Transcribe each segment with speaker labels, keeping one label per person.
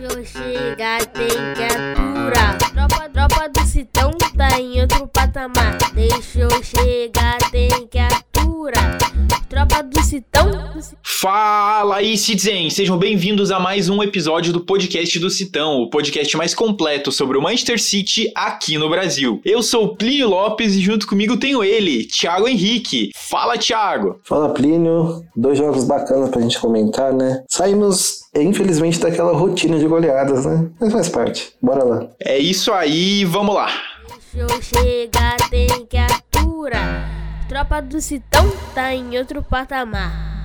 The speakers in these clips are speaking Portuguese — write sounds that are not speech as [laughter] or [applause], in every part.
Speaker 1: Deixa eu chegar, tem que aturar. Tropa, tropa do Citão tá em outro patamar. Deixa eu chegar, tem que aturar. Citão.
Speaker 2: Fala aí, Citizen! Sejam bem-vindos a mais um episódio do podcast do Citão, o podcast mais completo sobre o Manchester City aqui no Brasil. Eu sou Plínio Lopes e junto comigo tenho ele, Thiago Henrique. Fala, Thiago!
Speaker 3: Fala, Plínio. Dois jogos bacanas pra gente comentar, né? Saímos, infelizmente, daquela rotina de goleadas, né? Mas faz parte. Bora lá.
Speaker 2: É isso aí, vamos lá!
Speaker 1: Eu chegar, tem que aturar. Tropa do Citão tá em outro patamar.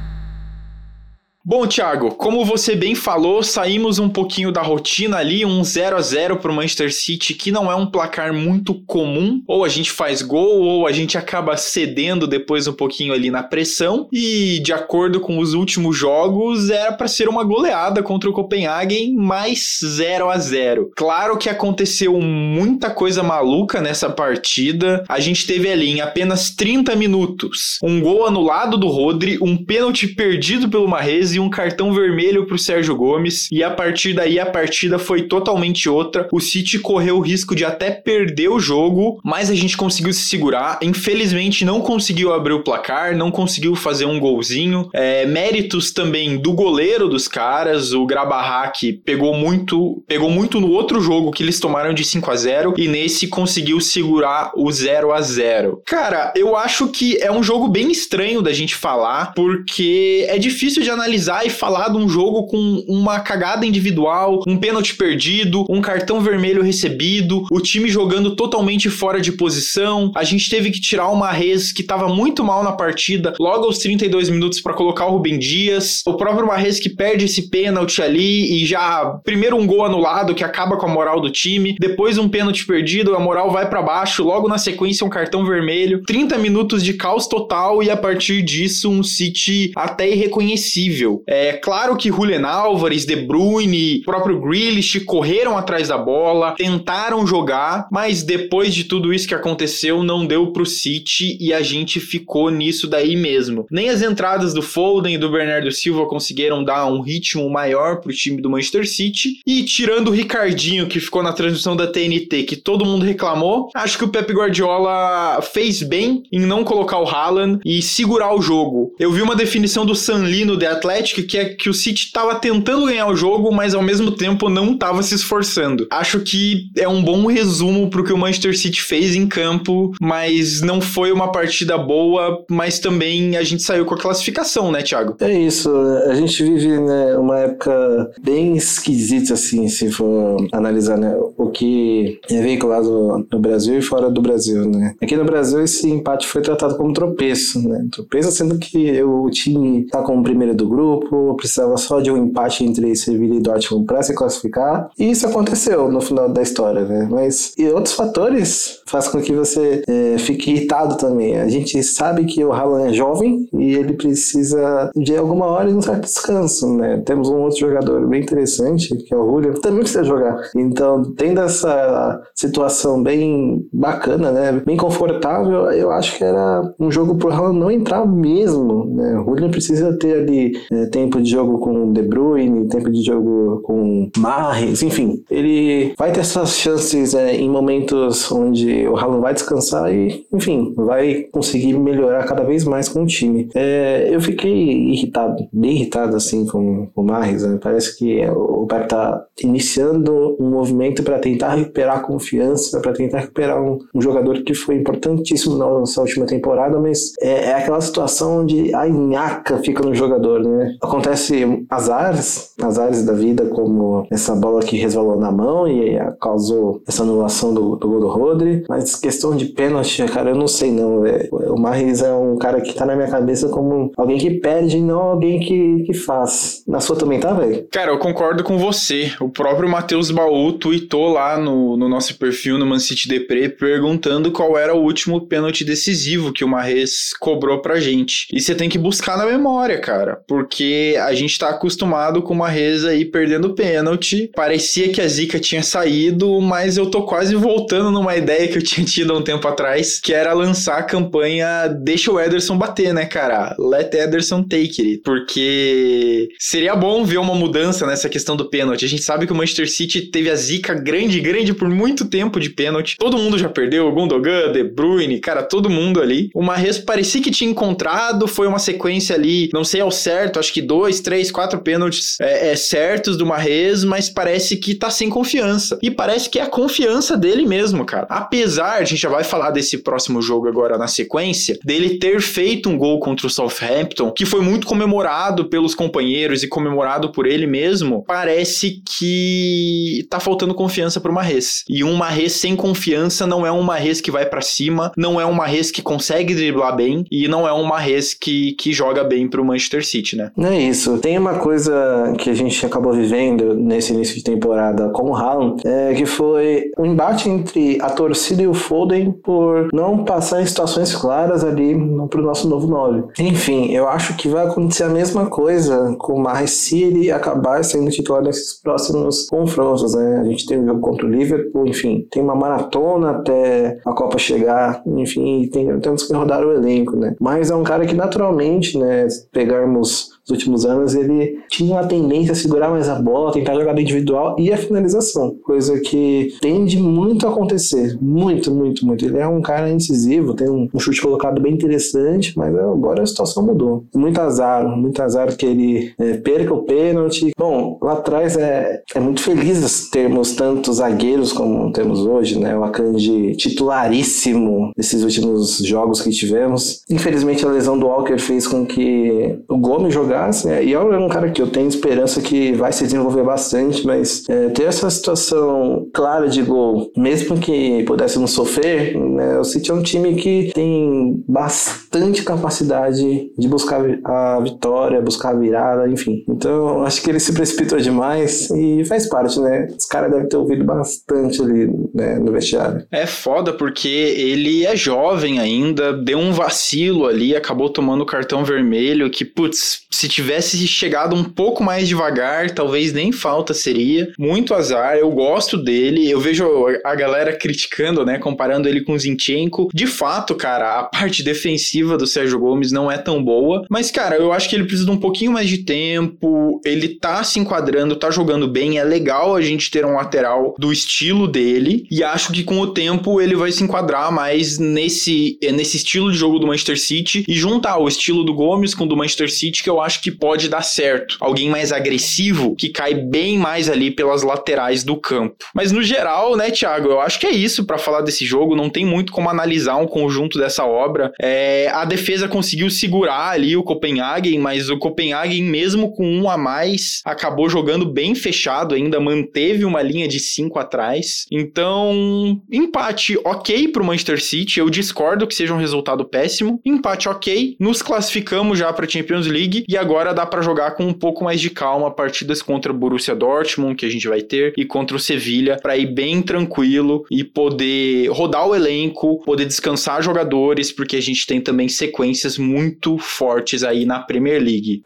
Speaker 2: Bom, Thiago, como você bem falou, saímos um pouquinho da rotina ali, um 0 a 0 para o Manchester City, que não é um placar muito comum. Ou a gente faz gol, ou a gente acaba cedendo depois um pouquinho ali na pressão. E de acordo com os últimos jogos, era para ser uma goleada contra o Copenhagen, mais 0 a 0. Claro que aconteceu muita coisa maluca nessa partida. A gente teve ali em apenas 30 minutos um gol anulado do Rodri, um pênalti perdido pelo Mahrez e um cartão vermelho para o Sérgio Gomes. E a partir daí a partida foi totalmente outra. O City correu o risco de até perder o jogo, mas a gente conseguiu se segurar. Infelizmente não conseguiu abrir o placar, não conseguiu fazer um golzinho. É, méritos também do goleiro dos caras, o Grabarrak pegou muito, pegou muito no outro jogo que eles tomaram de 5 a 0 e nesse conseguiu segurar o 0 a 0. Cara, eu acho que é um jogo bem estranho da gente falar, porque é difícil de analisar analisar e falar de um jogo com uma cagada individual, um pênalti perdido, um cartão vermelho recebido, o time jogando totalmente fora de posição. A gente teve que tirar o Marrez, que estava muito mal na partida, logo aos 32 minutos para colocar o Rubem Dias. O próprio Marrez que perde esse pênalti ali e já primeiro um gol anulado que acaba com a moral do time, depois um pênalti perdido, a moral vai para baixo, logo na sequência um cartão vermelho, 30 minutos de caos total e a partir disso um City até irreconhecível. É claro que Julian Álvares, De Bruyne, próprio Grealish correram atrás da bola, tentaram jogar, mas depois de tudo isso que aconteceu, não deu pro City e a gente ficou nisso daí mesmo. Nem as entradas do Foden e do Bernardo Silva conseguiram dar um ritmo maior pro time do Manchester City. E tirando o Ricardinho, que ficou na transmissão da TNT, que todo mundo reclamou, acho que o Pep Guardiola fez bem em não colocar o Haaland e segurar o jogo. Eu vi uma definição do Sanlino de Que é que o City estava tentando ganhar o jogo, mas ao mesmo tempo não estava se esforçando. Acho que é um bom resumo pro que o Manchester City fez em campo, mas não foi uma partida boa, mas também a gente saiu com a classificação, né, Thiago?
Speaker 3: É isso, a gente vive né, uma época bem esquisita, assim, se for analisar né, o que é veiculado no Brasil e fora do Brasil, né? Aqui no Brasil esse empate foi tratado como tropeço, né? Tropeço sendo que o time tá como primeiro do grupo, precisava só de um empate entre Sevilla e Dortmund para se classificar. E isso aconteceu no final da história, né? Mas e outros fatores fazem com que você é, fique irritado também. A gente sabe que o Haaland é jovem e ele precisa de alguma hora de um certo descanso, né? Temos um outro jogador bem interessante, que é o Julio, que também precisa jogar. Então, tendo essa situação bem bacana, né? Bem confortável, eu acho que era um jogo pro Haaland não entrar mesmo, né? O Julio precisa ter ali é, tempo de jogo com De Bruyne, tempo de jogo com Mahrez, enfim. Ele vai ter essas chances é, em momentos onde o Haaland vai descansar e, enfim, vai conseguir melhorar cada vez mais com o time. É, eu fiquei irritado, bem irritado assim com, com o Mahrez. Né? Parece que o Pep tá iniciando um movimento para tentar recuperar a confiança, para tentar recuperar um, um, jogador que foi importantíssimo na nossa última temporada, mas é, é aquela situação onde a nhaca fica no jogador, né? Acontece azares, azares da vida, como essa bola que resvalou na mão e causou essa anulação do, do gol do Rodri. Mas questão de pênalti, cara, eu não sei não. Véio. O Marres é um cara que tá na minha cabeça como alguém que perde não alguém que, que faz. Na sua também tá, velho?
Speaker 2: Cara, eu concordo com você. O próprio Matheus Baú tweetou lá no, no nosso perfil no Man City Depre perguntando qual era o último pênalti decisivo que o Marres cobrou pra gente. E você tem que buscar na memória, cara, porque a gente tá acostumado com o Marres aí perdendo pênalti. Parecia que a zica tinha saído, mas eu tô quase voltando numa ideia que eu tinha tido há um tempo atrás, que era lançar a campanha Deixa o Ederson bater, né, cara? Let Ederson take it. Porque seria bom ver uma mudança nessa questão do pênalti. A gente sabe que o Manchester City teve a zica grande, grande por muito tempo de pênalti. Todo mundo já perdeu, Gundogan, De Bruyne, cara, todo mundo ali. O Mahrez parecia que tinha encontrado, foi uma sequência ali, não sei ao certo, acho que dois, três, quatro pênaltis é, é, certos do Mahrez, mas parece que tá sem confiança. E parece que é a confiança dele mesmo, cara. Apesar, a gente já vai falar desse próximo jogo agora na sequência, dele ter feito um gol contra o Southampton, que foi muito comemorado pelos companheiros e comemorado por ele mesmo, parece que tá faltando confiança pro Mahrez. E um Mahrez sem confiança não é um Mahrez que vai para cima, não é um Mahrez que consegue driblar bem e não é um Mahrez que, que joga bem pro Manchester City, né?
Speaker 3: Não é isso. Tem uma coisa que a gente acabou vivendo nesse início de temporada com o Haaland, é, que foi o um embate entre a torcida e o Foden por não passar em situações claras ali pro nosso novo 9. Enfim, eu acho que vai acontecer a mesma coisa com o Mahrez se ele acabar sendo titular nesses próximos confrontos, né? A gente tem o contra o Liverpool, enfim, tem uma maratona até a Copa chegar, enfim, tem, temos que rodar o elenco, né? Mas é um cara que naturalmente, né, pegarmos os últimos anos, ele tinha uma tendência a segurar mais a bola, tentar jogar individual e a finalização, coisa que tende muito a acontecer, muito, muito, muito. Ele é um cara incisivo, tem um, um chute colocado bem interessante, mas agora a situação mudou. Muito azar, muito azar que ele é, perca o pênalti. Bom, lá atrás é, é muito feliz termos tantos zagueiros como temos hoje, né? O Akanji titularíssimo nesses últimos jogos que tivemos. Infelizmente a lesão do Walker fez com que o Gomes jogasse né? E é um cara que eu tenho esperança que vai se desenvolver bastante, mas é, ter essa situação clara de gol, mesmo que pudéssemos sofrer, né? O City é um time que tem bastante capacidade de buscar a vitória, buscar a virada, enfim. Então, acho que ele se precipitou demais e faz parte, né? Os caras devem ter ouvido bastante ali né, no vestiário.
Speaker 2: É foda porque ele é jovem ainda, deu um vacilo ali, acabou tomando cartão vermelho que, putz, se tivesse chegado um pouco mais devagar, talvez nem falta seria. Muito azar, eu gosto dele. Eu vejo a galera criticando, né? Comparando ele com o Zinchenko. De fato, cara, a parte defensiva do Sérgio Gomes não é tão boa. Mas, cara, eu acho que ele precisa de um pouquinho mais de tempo. Ele tá se enquadrando, tá jogando bem. É legal a gente ter um lateral do estilo dele. E acho que com o tempo ele vai se enquadrar mais nesse, nesse estilo de jogo do Manchester City e juntar o estilo do Gomes com o do Manchester City, que eu acho que pode dar certo. Alguém mais agressivo que cai bem mais ali pelas laterais do campo. Mas no geral, né, Thiago, eu acho que é isso para falar desse jogo. Não tem muito como analisar um conjunto dessa obra. É, a defesa conseguiu segurar ali o Copenhagen, mas o Copenhagen, mesmo com um a mais, acabou jogando bem fechado, ainda manteve uma linha de cinco atrás. Então, empate ok pro Manchester City. Eu discordo que seja um resultado péssimo. Empate ok. Nos classificamos já para Champions League e agora dá para jogar com um pouco mais de calma partidas contra o Borussia Dortmund, que a gente vai ter, e contra o Sevilha, para ir bem tranquilo e poder rodar o elenco, poder descansar jogadores, porque a gente tem também sequências muito fortes aí na Premier League.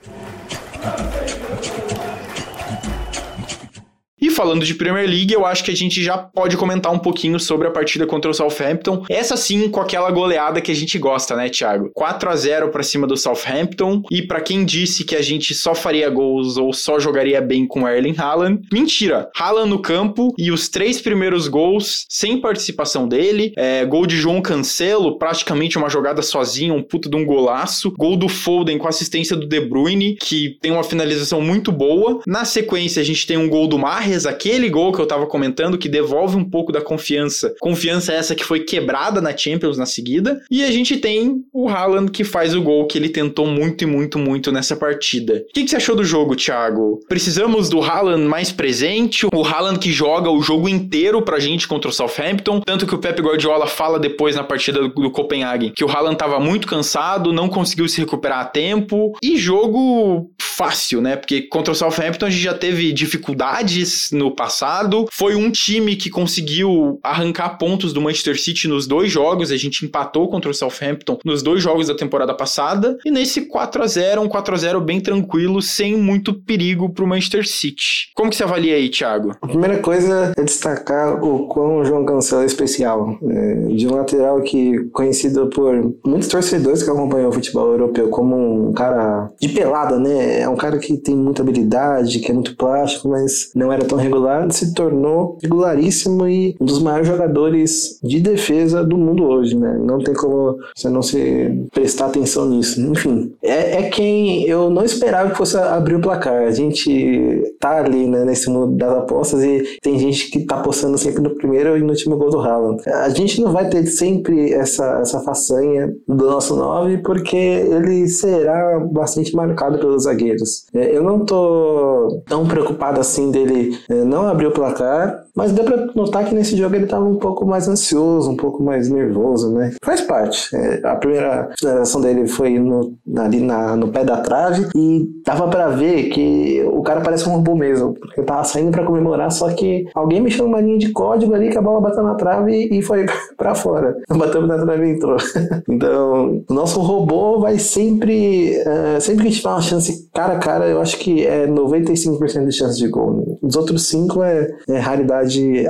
Speaker 2: Falando de Premier League, eu acho que a gente já pode comentar um pouquinho sobre a partida contra o Southampton. Essa sim, com aquela goleada que a gente gosta, né, Thiago? 4 a 0 para cima do Southampton. E para quem disse que a gente só faria gols ou só jogaria bem com Erling Haaland, mentira. Haaland no campo e os três primeiros gols sem participação dele. É, gol de João Cancelo, praticamente uma jogada sozinho, um puto de um golaço. Gol do Foden com assistência do De Bruyne, que tem uma finalização muito boa. Na sequência, a gente tem um gol do Mahrez aquele gol que eu tava comentando, que devolve um pouco da confiança. Confiança essa que foi quebrada na Champions na seguida. E a gente tem o Haaland que faz o gol que ele tentou muito e muito, muito nessa partida. O que, que você achou do jogo, Thiago? Precisamos do Haaland mais presente, o Haaland que joga o jogo inteiro pra gente contra o Southampton, tanto que o Pep Guardiola fala depois na partida do, do Copenhague que o Haaland tava muito cansado, não conseguiu se recuperar a tempo, e jogo fácil, né? Porque contra o Southampton a gente já teve dificuldades no passado. Foi um time que conseguiu arrancar pontos do Manchester City nos dois jogos. A gente empatou contra o Southampton nos dois jogos da temporada passada. E nesse 4 a 0 um 4 a 0 bem tranquilo, sem muito perigo pro Manchester City. Como que você avalia aí, Thiago?
Speaker 3: A primeira coisa é destacar o quão o João Cancelo é especial. É, de um lateral que conhecido por muitos torcedores que acompanham o futebol europeu como um cara de pelada, né? É um cara que tem muita habilidade, que é muito plástico, mas não era tão regular, se tornou regularíssimo e um dos maiores jogadores de defesa do mundo hoje, né? Não tem como você não se prestar atenção nisso. Enfim, é, é quem eu não esperava que fosse abrir o placar. A gente tá ali, né, nesse mundo das apostas e tem gente que tá apostando sempre no primeiro e no último gol do Haaland. A gente não vai ter sempre essa, essa façanha do nosso 9 porque ele será bastante marcado pelos zagueiros. É, eu não tô tão preocupado assim dele não abrir o placar, mas deu pra notar que nesse jogo ele tava um pouco mais ansioso, um pouco mais nervoso, né? Faz parte. É, a primeira finalização dele foi no, ali na, no pé da trave e dava para ver que o cara parece um robô mesmo, porque tava saindo para comemorar, só que alguém mexeu numa linha de código ali que a bola bateu na trave e foi [laughs] para fora. Bateu na trave e entrou. [laughs] então, o nosso robô vai sempre, uh, sempre que tiver uma chance cara a cara, eu acho que é 95% de chance de gol. Os outros 5 é, é raridade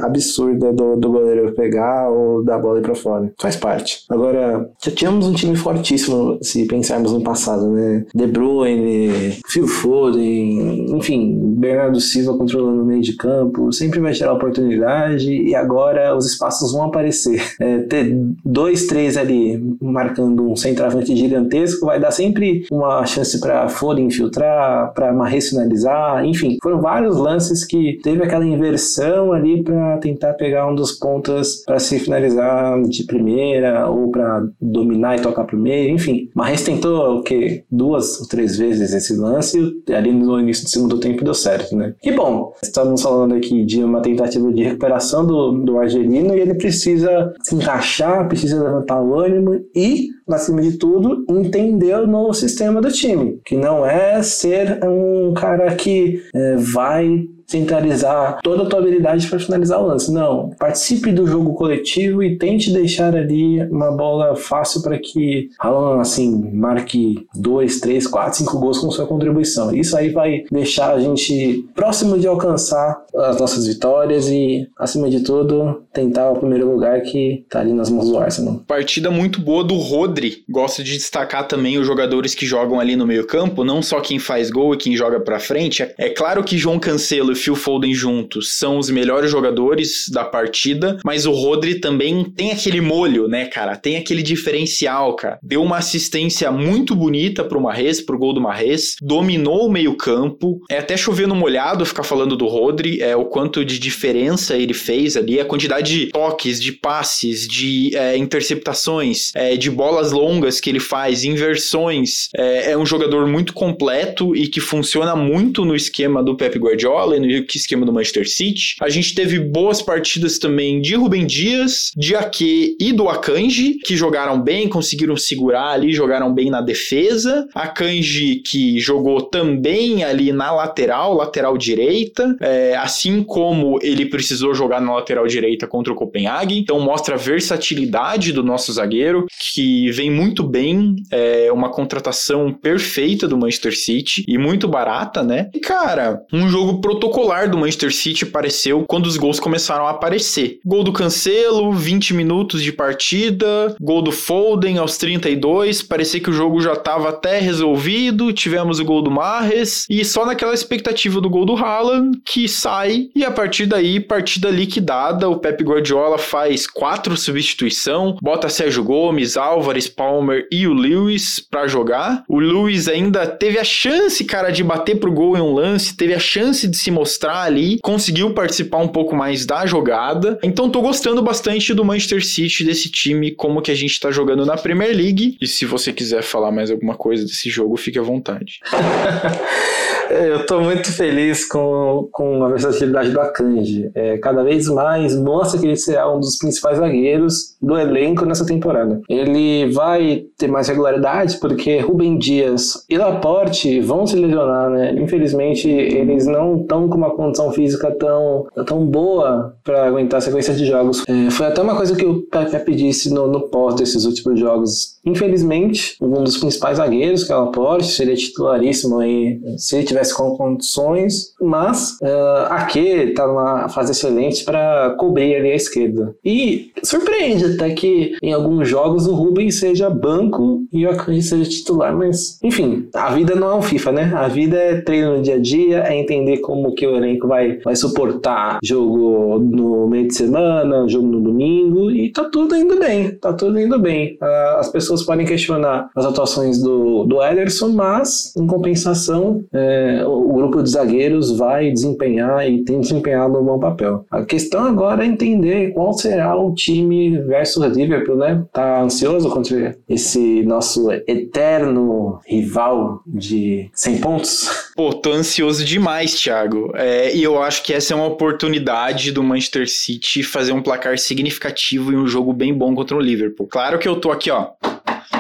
Speaker 3: absurda do, do goleiro pegar ou dar a bola pra fora. Faz parte. Agora, já tínhamos um time fortíssimo se pensarmos no passado, né? De Bruyne, Phil Foden, enfim, Bernardo Silva controlando o meio de campo, sempre vai tirar oportunidade e agora os espaços vão aparecer. É, ter dois, três ali marcando um centroavante gigantesco vai dar sempre uma chance para Foden infiltrar, para Marres finalizar, enfim, foram vários lances que teve aquela inversão ali para tentar pegar um dos pontas para se finalizar de primeira ou para dominar e tocar pro meio, enfim. Marres tentou o que duas ou três vezes esse lance ali no início do segundo tempo deu certo, né? Que bom. Estamos falando aqui de uma tentativa de recuperação do, do argelino e ele precisa se encaixar, precisa levantar o ânimo e acima de tudo, entender o novo sistema do time, que não é ser um cara que é, vai centralizar toda a tua habilidade para finalizar o lance. Não, participe do jogo coletivo e tente deixar ali uma bola fácil para que Alan assim marque dois, três, quatro, cinco gols com sua contribuição. Isso aí vai deixar a gente próximo de alcançar as nossas vitórias e acima de tudo tentar o primeiro lugar que tá ali nas mãos do Arsenal.
Speaker 2: Partida muito boa do Rodri. Gosto de destacar também os jogadores que jogam ali no meio-campo, não só quem faz gol e quem joga para frente. É claro que João Cancelo Phil Foden juntos são os melhores jogadores da partida, mas o Rodri também tem aquele molho, né, cara? Tem aquele diferencial, cara. Deu uma assistência muito bonita pro Marres, pro gol do Marres, dominou o meio-campo. É até chovendo molhado ficar falando do Rodri, é o quanto de diferença ele fez ali, a quantidade de toques, de passes, de é, interceptações, é, de bolas longas que ele faz, inversões. É, é um jogador muito completo e que funciona muito no esquema do Pep Guardiola e no esquema do Manchester City. A gente teve boas partidas também de Rubem Dias, de Ake e do Akanji, que jogaram bem, conseguiram segurar ali, jogaram bem na defesa. Akanji que jogou também ali na lateral, lateral direita, é, assim como ele precisou jogar na lateral direita contra o Copenhague. Então mostra a versatilidade do nosso zagueiro, que vem muito bem, é uma contratação perfeita do Manchester City e muito barata, né? E cara, um jogo protocolar do Manchester City apareceu quando os gols começaram a aparecer. Gol do Cancelo, 20 minutos de partida, gol do Foden aos 32, parecia que o jogo já estava até resolvido, tivemos o gol do Marres e só naquela expectativa do gol do Haaland que sai. E a partir daí, partida liquidada, o Pep Guardiola faz quatro substituição, bota Sérgio Gomes, Álvares, Palmer e o Lewis para jogar. O Lewis ainda teve a chance, cara, de bater pro gol em um lance, teve a chance de se mostrar ali, conseguiu participar um pouco mais da jogada. Então tô gostando bastante do Manchester City, desse time, como que a gente tá jogando na Premier League. E se você quiser falar mais alguma coisa desse jogo, fique à vontade. [laughs]
Speaker 3: Eu tô muito feliz com, com a versatilidade do Akanji. É, cada vez mais mostra que ele será um dos principais zagueiros do elenco nessa temporada. Ele vai ter mais regularidade, porque Rubem Dias e Laporte vão se lesionar, né? Infelizmente, eles não estão com uma condição física tão, tão boa para aguentar sequência de jogos. É, foi até uma coisa que o Pepe disse no, no pós desses últimos jogos. Infelizmente, um dos principais zagueiros, que é o Laporte, seria titularíssimo aí se ele tivesse com condições, mas uh, Ake está numa fase excelente para cobrir ali a esquerda. E surpreende até que em alguns jogos o Rubens seja banco e o Akanji seja titular, mas enfim, a vida não é um FIFA, né? A vida é treino no dia a dia, é entender como que o elenco vai, vai suportar jogo no meio de semana, jogo no domingo e tá tudo indo bem, tá tudo indo bem. Uh, as pessoas podem questionar as atuações do, do Ederson, mas em compensação é, o grupo de zagueiros vai desempenhar e tem desempenhado um bom papel. A questão agora é entender qual será o time versus Liverpool, né? Tá ansioso contra esse nosso eterno rival de 100 pontos?
Speaker 2: Pô, tô ansioso demais, Thiago. É, e eu acho que essa é uma oportunidade do Manchester City fazer um placar significativo e um jogo bem bom contra o Liverpool. Claro que eu tô aqui, ó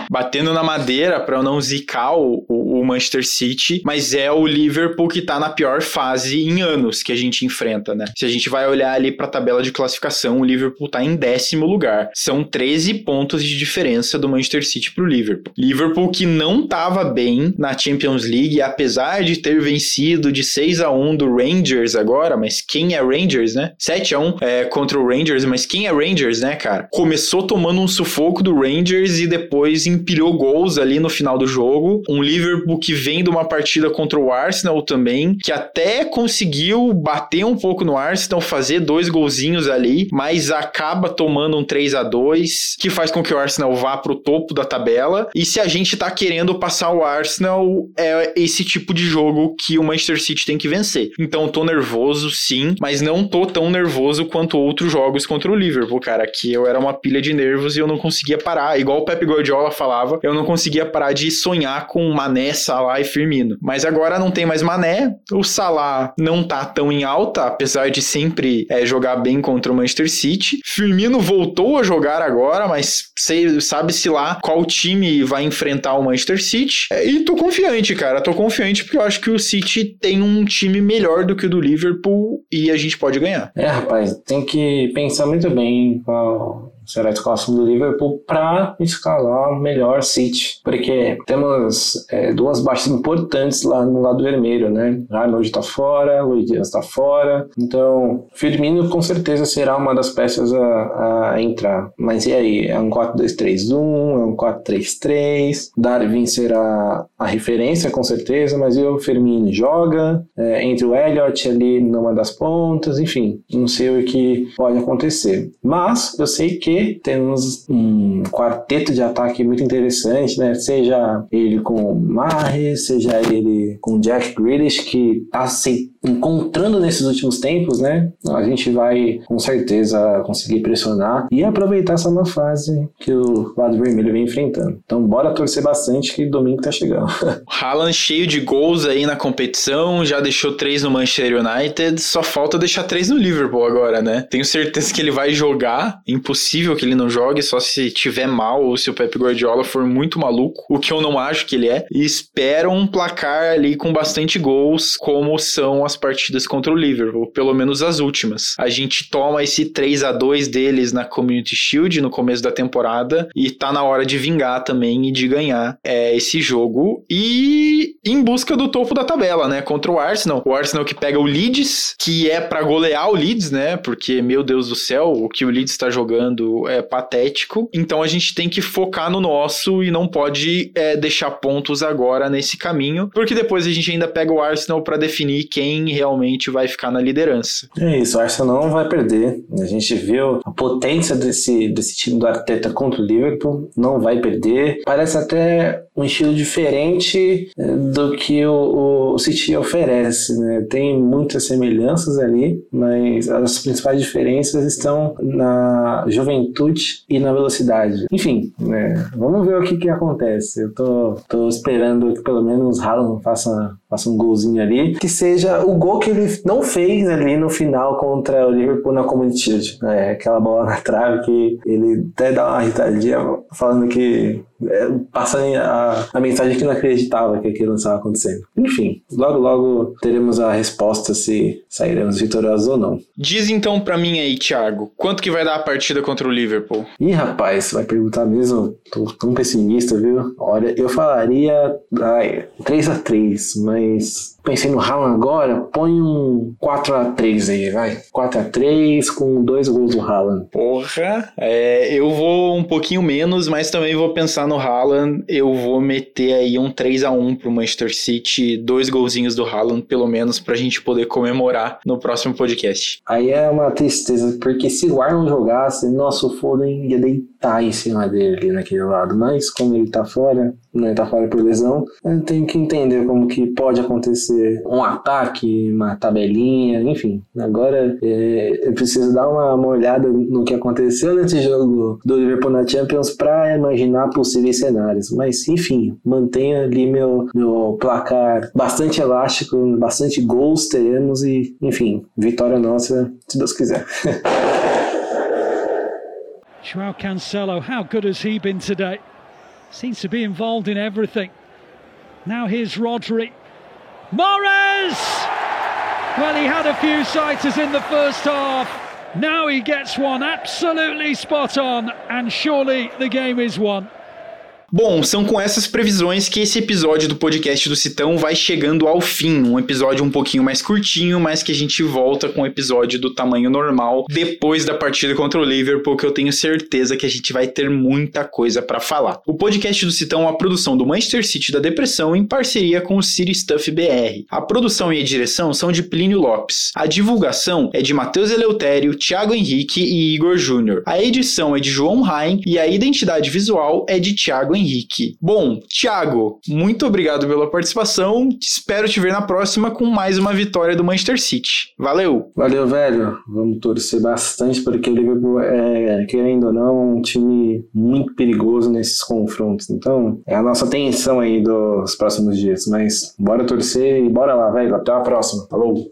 Speaker 2: batendo na madeira para eu não zicar o, o, Manchester City, mas é o Liverpool que tá na pior fase em anos que a gente enfrenta, né? Se a gente vai olhar ali pra tabela de classificação, o Liverpool tá em décimo lugar. São 13 pontos de diferença do Manchester City pro Liverpool. Liverpool que não tava bem na Champions League, apesar de ter vencido de 6 a 1 do Rangers agora, mas quem é Rangers, né? 7 a 1 é, contra o Rangers, mas quem é Rangers, né, cara? Começou tomando um sufoco do Rangers e depois em empilhou gols ali no final do jogo. Um Liverpool que vem de uma partida contra o Arsenal também, que até conseguiu bater um pouco no Arsenal, fazer dois golzinhos ali, mas acaba tomando um 3 a 2 que faz com que o Arsenal vá pro topo da tabela. E se a gente tá querendo passar o Arsenal, é esse tipo de jogo que o Manchester City tem que vencer. Então tô nervoso, sim, mas não tô tão nervoso quanto outros jogos contra o Liverpool, cara, que eu era uma pilha de nervos e eu não conseguia parar. Igual o Pep Guardiola fala falava, eu não conseguia parar de sonhar com Mané, Salah e Firmino. Mas agora não tem mais Mané, o Salah não tá tão em alta, apesar de sempre é, jogar bem contra o Manchester City. Firmino voltou a jogar agora, mas sabe-se lá qual time vai enfrentar o Manchester City. É, e tô confiante, cara, tô confiante porque eu acho que o City tem um time melhor do que o do Liverpool e a gente pode ganhar.
Speaker 3: É, rapaz, tem que pensar muito bem qual será a escalação do Liverpool para escalar melhor City, porque temos é, duas baixas importantes lá no lado vermelho, né? Arnold está fora, Luiz Dias está fora, então Firmino com certeza será uma das peças a, a entrar. Mas e aí? É um 4-2-3-1, é um 4-3-3, Darwin será a referência com certeza, mas e o Firmino joga é, entre o Elliott ali numa das pontas, enfim, não sei o que pode acontecer. Mas eu sei que temos um quarteto de ataque muito interessante, né? Seja ele com o Mahrez, seja ele com Jack Grealish, que está se encontrando nesses últimos tempos, né? A gente vai com certeza conseguir pressionar e aproveitar essa nova fase que o lado vermelho vem enfrentando. Então bora torcer bastante que domingo tá chegando. [laughs]
Speaker 2: Haaland cheio de gols aí na competição, já deixou três no Manchester United, só falta deixar três no Liverpool agora, né? Tenho certeza que ele vai jogar, impossível que ele não jogue, só se tiver mal ou se o Pep Guardiola for muito maluco, o que eu não acho que ele é, e espero um placar ali com bastante gols, como são partidas contra o Liverpool, pelo menos as últimas. A gente toma esse 3 a 2 deles na Community Shield no começo da temporada e tá na hora de vingar também e de ganhar é, esse jogo e em busca do topo da tabela, né? Contra o Arsenal. O Arsenal que pega o Leeds, que é para golear o Leeds, né? Porque, meu Deus do céu, o que o Leeds está jogando é patético. Então a gente tem que focar no nosso e não pode é, deixar pontos agora nesse caminho, porque depois a gente ainda pega o Arsenal para definir quem realmente vai ficar na liderança.
Speaker 3: É isso, o Arsenal não vai perder. A gente viu a potência desse, desse time do Arteta contra o Liverpool, não vai perder. Parece até um estilo diferente eh, do que o, o City oferece, né? Tem muitas semelhanças ali, mas as principais diferenças estão na juventude e na velocidade. Enfim, né? vamos ver o que, que acontece. Eu tô, tô esperando que pelo menos Haaland faça, faça um golzinho ali, que seja o gol que ele não fez ali no final contra o Liverpool na Community Shield. É, aquela bola na trave que ele até dá uma irritadinha falando que é, passando a, a mensagem que não acreditava que aquilo estava acontecendo. Enfim, logo logo teremos a resposta se sairemos vitoriosos ou não.
Speaker 2: Diz então para mim aí, Thiago, quanto que vai dar a partida contra o Liverpool?
Speaker 3: Ih, rapaz, vai perguntar mesmo? Tô tão pessimista, viu? Olha, eu falaria ai, 3 a 3 mas pensei no Haaland agora, põe um 4x3 aí, vai. 4x3 com dois gols do Haaland.
Speaker 2: Porra, é, eu vou um pouquinho menos, mas também vou pensar no Haaland. Eu vou meter aí um 3x1 pro Manchester City, dois golzinhos do Haaland, pelo menos, pra gente poder comemorar no próximo podcast.
Speaker 3: Aí é uma tristeza, porque se o Arnold jogasse, nossa, o Foden ia deitar em cima dele naquele lado. Mas como ele tá fora, né, tá fora por lesão, tem que entender como que pode acontecer um ataque, uma tabelinha, enfim. Agora é, eu preciso dar uma, uma, olhada no que aconteceu nesse jogo do Liverpool na Champions para imaginar possíveis cenários. Mas enfim, mantenha ali meu, meu placar bastante elástico, bastante gols teremos e, enfim, vitória nossa, se Deus quiser. [laughs] João Cancelo, how good has he been today? Seems to be involved in everything. Now here's Rodri. Morris! Well, he had a few sighters in the first half. Now he gets one absolutely spot on, and surely the game is won.
Speaker 2: Bom, são com essas previsões que esse episódio do podcast do Citão vai chegando ao fim. Um episódio um pouquinho mais curtinho, mas que a gente volta com um episódio do tamanho normal depois da partida contra o Liverpool, que eu tenho certeza que a gente vai ter muita coisa para falar. O podcast do Citão é uma produção do Manchester City da Depressão em parceria com o City Stuff BR. A produção e a direção são de Plínio Lopes. A divulgação é de Matheus Eleutério, Thiago Henrique e Igor Júnior. A edição é de João Rain e a identidade visual é de Thiago Henrique. Bom, Thiago, muito obrigado pela participação. Espero te ver na próxima com mais uma vitória do Manchester City. Valeu!
Speaker 3: Valeu, velho. Vamos torcer bastante porque Liverpool é, querendo ou não, um time muito perigoso nesses confrontos. Então, é a nossa atenção aí dos próximos dias. Mas bora torcer e bora lá, velho. Até a próxima. Falou!